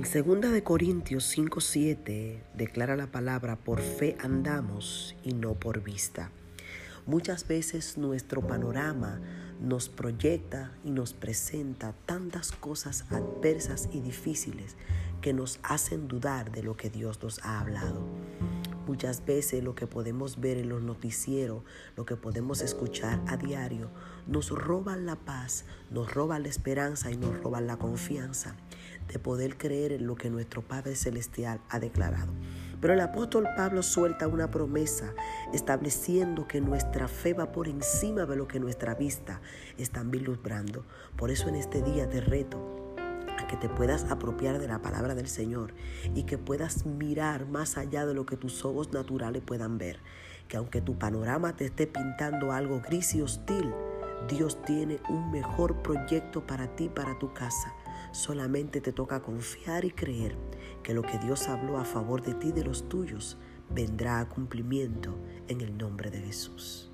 En 2 de Corintios 5:7 declara la palabra por fe andamos y no por vista. Muchas veces nuestro panorama nos proyecta y nos presenta tantas cosas adversas y difíciles que nos hacen dudar de lo que Dios nos ha hablado. Muchas veces lo que podemos ver en los noticieros, lo que podemos escuchar a diario, nos roban la paz, nos roban la esperanza y nos roban la confianza de poder creer en lo que nuestro Padre Celestial ha declarado. Pero el apóstol Pablo suelta una promesa estableciendo que nuestra fe va por encima de lo que nuestra vista está vislumbrando. Por eso en este día te reto a que te puedas apropiar de la palabra del Señor y que puedas mirar más allá de lo que tus ojos naturales puedan ver. Que aunque tu panorama te esté pintando algo gris y hostil, Dios tiene un mejor proyecto para ti, para tu casa. Solamente te toca confiar y creer que lo que Dios habló a favor de ti y de los tuyos vendrá a cumplimiento en el nombre de Jesús.